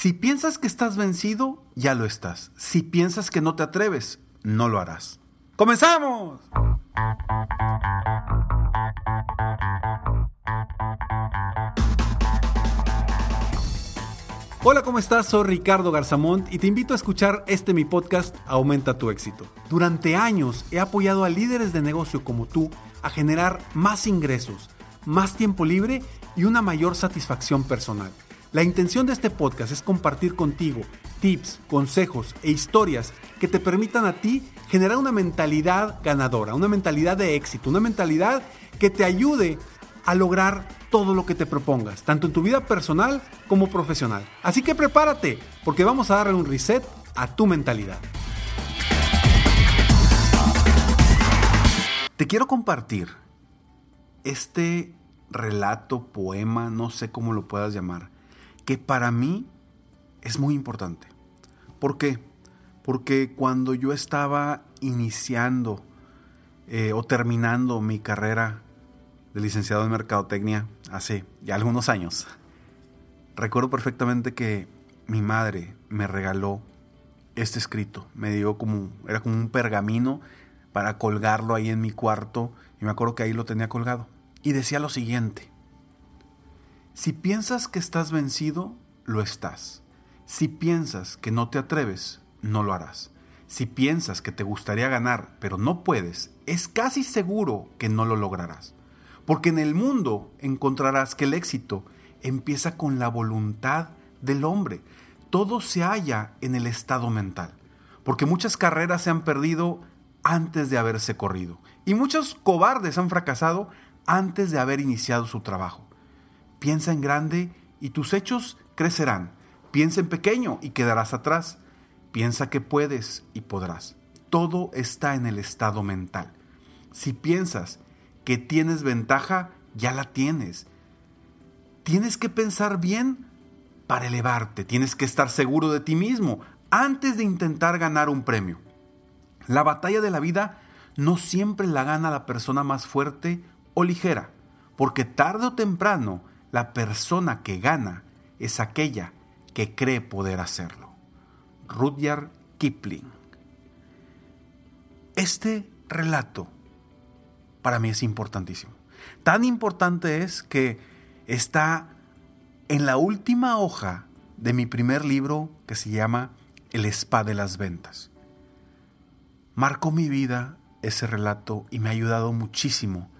Si piensas que estás vencido, ya lo estás. Si piensas que no te atreves, no lo harás. ¡Comenzamos! Hola, ¿cómo estás? Soy Ricardo Garzamont y te invito a escuchar este mi podcast Aumenta tu éxito. Durante años he apoyado a líderes de negocio como tú a generar más ingresos, más tiempo libre y una mayor satisfacción personal. La intención de este podcast es compartir contigo tips, consejos e historias que te permitan a ti generar una mentalidad ganadora, una mentalidad de éxito, una mentalidad que te ayude a lograr todo lo que te propongas, tanto en tu vida personal como profesional. Así que prepárate, porque vamos a darle un reset a tu mentalidad. Te quiero compartir este relato, poema, no sé cómo lo puedas llamar, que para mí es muy importante. ¿Por qué? Porque cuando yo estaba iniciando eh, o terminando mi carrera de licenciado en Mercadotecnia hace ya algunos años, recuerdo perfectamente que mi madre me regaló este escrito. Me dio como, era como un pergamino para colgarlo ahí en mi cuarto y me acuerdo que ahí lo tenía colgado. Y decía lo siguiente, si piensas que estás vencido, lo estás. Si piensas que no te atreves, no lo harás. Si piensas que te gustaría ganar, pero no puedes, es casi seguro que no lo lograrás. Porque en el mundo encontrarás que el éxito empieza con la voluntad del hombre. Todo se halla en el estado mental. Porque muchas carreras se han perdido antes de haberse corrido. Y muchos cobardes han fracasado antes de haber iniciado su trabajo. Piensa en grande y tus hechos crecerán. Piensa en pequeño y quedarás atrás. Piensa que puedes y podrás. Todo está en el estado mental. Si piensas que tienes ventaja, ya la tienes. Tienes que pensar bien para elevarte. Tienes que estar seguro de ti mismo antes de intentar ganar un premio. La batalla de la vida no siempre la gana la persona más fuerte o ligera, porque tarde o temprano la persona que gana es aquella que cree poder hacerlo. Rudyard Kipling. Este relato para mí es importantísimo. Tan importante es que está en la última hoja de mi primer libro que se llama El spa de las ventas. Marcó mi vida ese relato y me ha ayudado muchísimo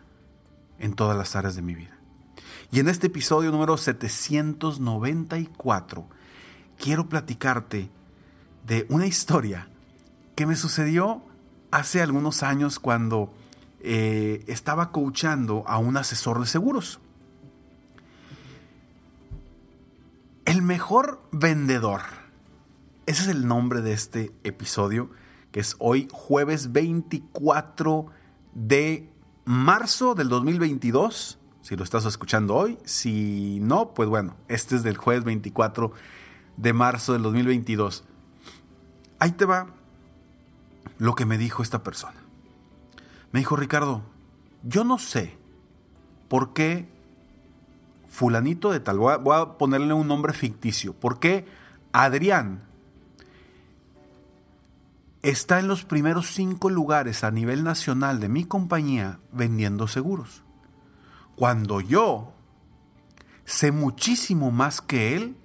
en todas las áreas de mi vida. Y en este episodio número 794 quiero platicarte de una historia que me sucedió hace algunos años cuando eh, estaba coachando a un asesor de seguros. El mejor vendedor. Ese es el nombre de este episodio, que es hoy jueves 24 de marzo del 2022 si lo estás escuchando hoy. Si no, pues bueno, este es del jueves 24 de marzo del 2022. Ahí te va lo que me dijo esta persona. Me dijo, Ricardo, yo no sé por qué fulanito de tal, voy a, ponerle un nombre ficticio, por qué Adrián está en los primeros cinco lugares a nivel nacional de mi compañía vendiendo seguros cuando yo sé muchísimo más que él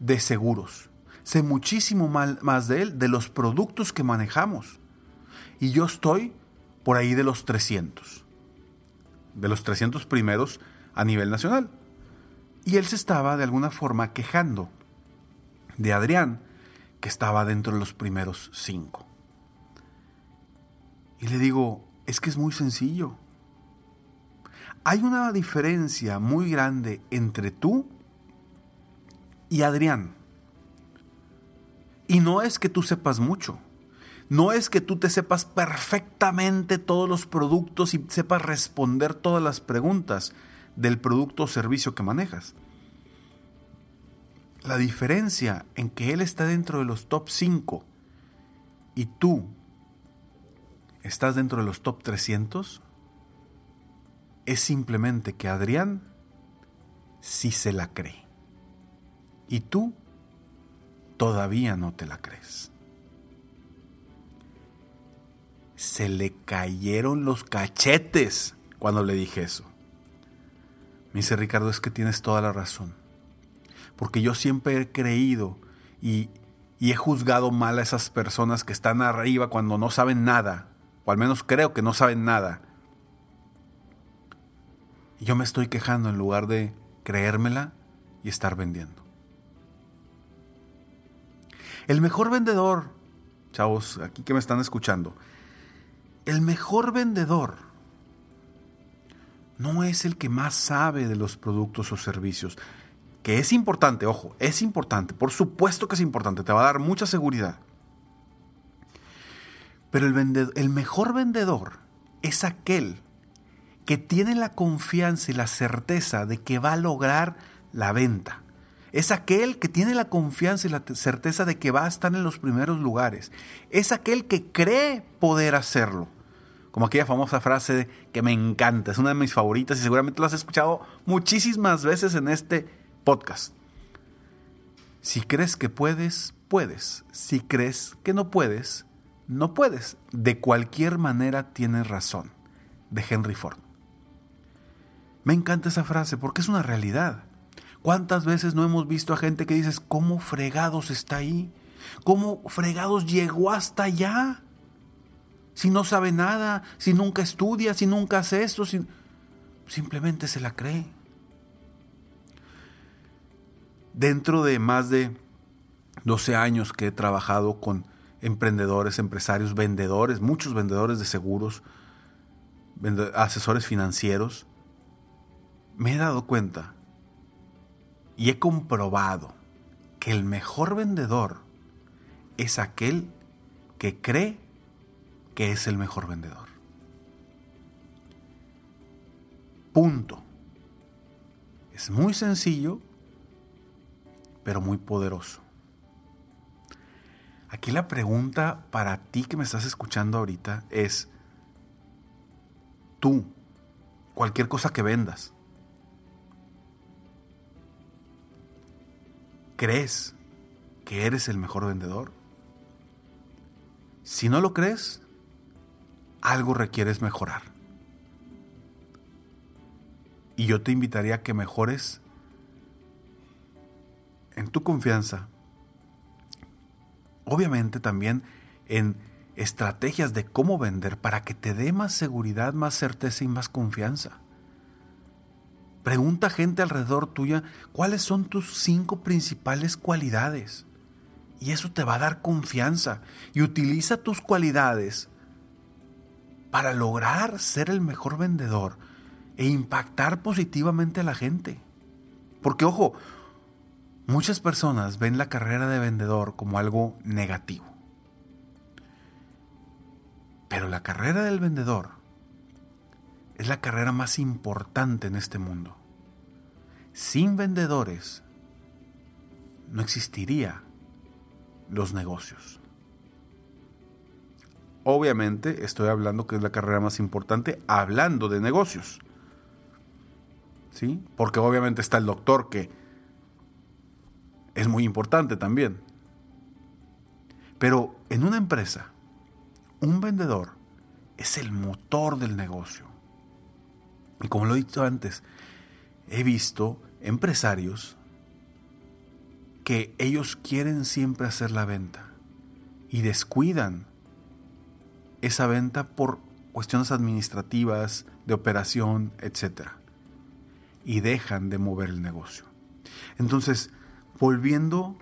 de seguros, sé muchísimo más de él de los productos que manejamos. Y yo estoy por ahí de los 300, de los 300 primeros a nivel nacional. Y él se estaba de alguna forma quejando de Adrián, que estaba dentro de los primeros cinco. Y le digo, es que es muy sencillo. Hay una diferencia muy grande entre tú y Adrián. Y no es que tú sepas mucho. No es que tú te sepas perfectamente todos los productos y sepas responder todas las preguntas del producto o servicio que manejas. La diferencia en que él está dentro de los top 5 y tú estás dentro de los top 300 es simplemente que Adrián sí se la cree. Y tú todavía no te la crees. Se le cayeron los cachetes cuando le dije eso. Me dice Ricardo, es que tienes toda la razón. Porque yo siempre he creído y, y he juzgado mal a esas personas que están arriba cuando no saben nada, o al menos creo que no saben nada. Yo me estoy quejando en lugar de creérmela y estar vendiendo. El mejor vendedor, chavos, aquí que me están escuchando, el mejor vendedor no es el que más sabe de los productos o servicios, que es importante, ojo, es importante, por supuesto que es importante, te va a dar mucha seguridad. Pero el, el mejor vendedor es aquel que tiene la confianza y la certeza de que va a lograr la venta. Es aquel que tiene la confianza y la certeza de que va a estar en los primeros lugares. Es aquel que cree poder hacerlo. Como aquella famosa frase que me encanta, es una de mis favoritas y seguramente lo has escuchado muchísimas veces en este podcast. Si crees que puedes, puedes. Si crees que no puedes, no puedes. De cualquier manera tienes razón. De Henry Ford. Me encanta esa frase porque es una realidad. ¿Cuántas veces no hemos visto a gente que dices, ¿cómo fregados está ahí? ¿Cómo fregados llegó hasta allá? Si no sabe nada, si nunca estudia, si nunca hace esto, simplemente se la cree. Dentro de más de 12 años que he trabajado con emprendedores, empresarios, vendedores, muchos vendedores de seguros, asesores financieros, me he dado cuenta y he comprobado que el mejor vendedor es aquel que cree que es el mejor vendedor. Punto. Es muy sencillo, pero muy poderoso. Aquí la pregunta para ti que me estás escuchando ahorita es, tú, cualquier cosa que vendas, ¿Crees que eres el mejor vendedor? Si no lo crees, algo requieres mejorar. Y yo te invitaría a que mejores en tu confianza. Obviamente también en estrategias de cómo vender para que te dé más seguridad, más certeza y más confianza. Pregunta a gente alrededor tuya cuáles son tus cinco principales cualidades. Y eso te va a dar confianza. Y utiliza tus cualidades para lograr ser el mejor vendedor e impactar positivamente a la gente. Porque ojo, muchas personas ven la carrera de vendedor como algo negativo. Pero la carrera del vendedor es la carrera más importante en este mundo. Sin vendedores no existiría los negocios. Obviamente estoy hablando que es la carrera más importante hablando de negocios. ¿Sí? Porque obviamente está el doctor que es muy importante también. Pero en una empresa, un vendedor es el motor del negocio. Y como lo he dicho antes, he visto empresarios que ellos quieren siempre hacer la venta y descuidan esa venta por cuestiones administrativas, de operación, etc. Y dejan de mover el negocio. Entonces, volviendo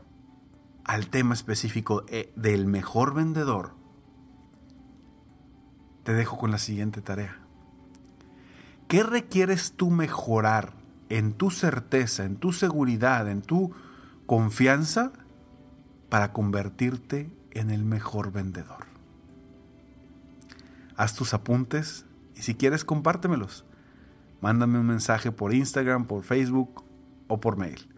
al tema específico eh, del mejor vendedor, te dejo con la siguiente tarea. ¿Qué requieres tú mejorar en tu certeza, en tu seguridad, en tu confianza para convertirte en el mejor vendedor. Haz tus apuntes y si quieres compártemelos. Mándame un mensaje por Instagram, por Facebook o por mail.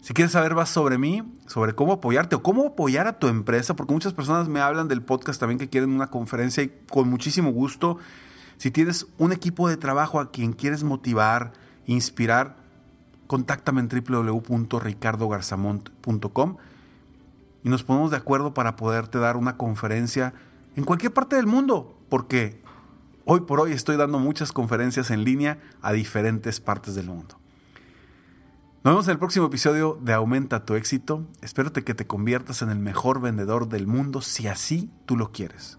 Si quieres saber más sobre mí, sobre cómo apoyarte o cómo apoyar a tu empresa, porque muchas personas me hablan del podcast también que quieren una conferencia y con muchísimo gusto si tienes un equipo de trabajo a quien quieres motivar, inspirar, contáctame en www.ricardogarzamont.com y nos ponemos de acuerdo para poderte dar una conferencia en cualquier parte del mundo, porque hoy por hoy estoy dando muchas conferencias en línea a diferentes partes del mundo. Nos vemos en el próximo episodio de Aumenta tu éxito. Espero que te conviertas en el mejor vendedor del mundo si así tú lo quieres.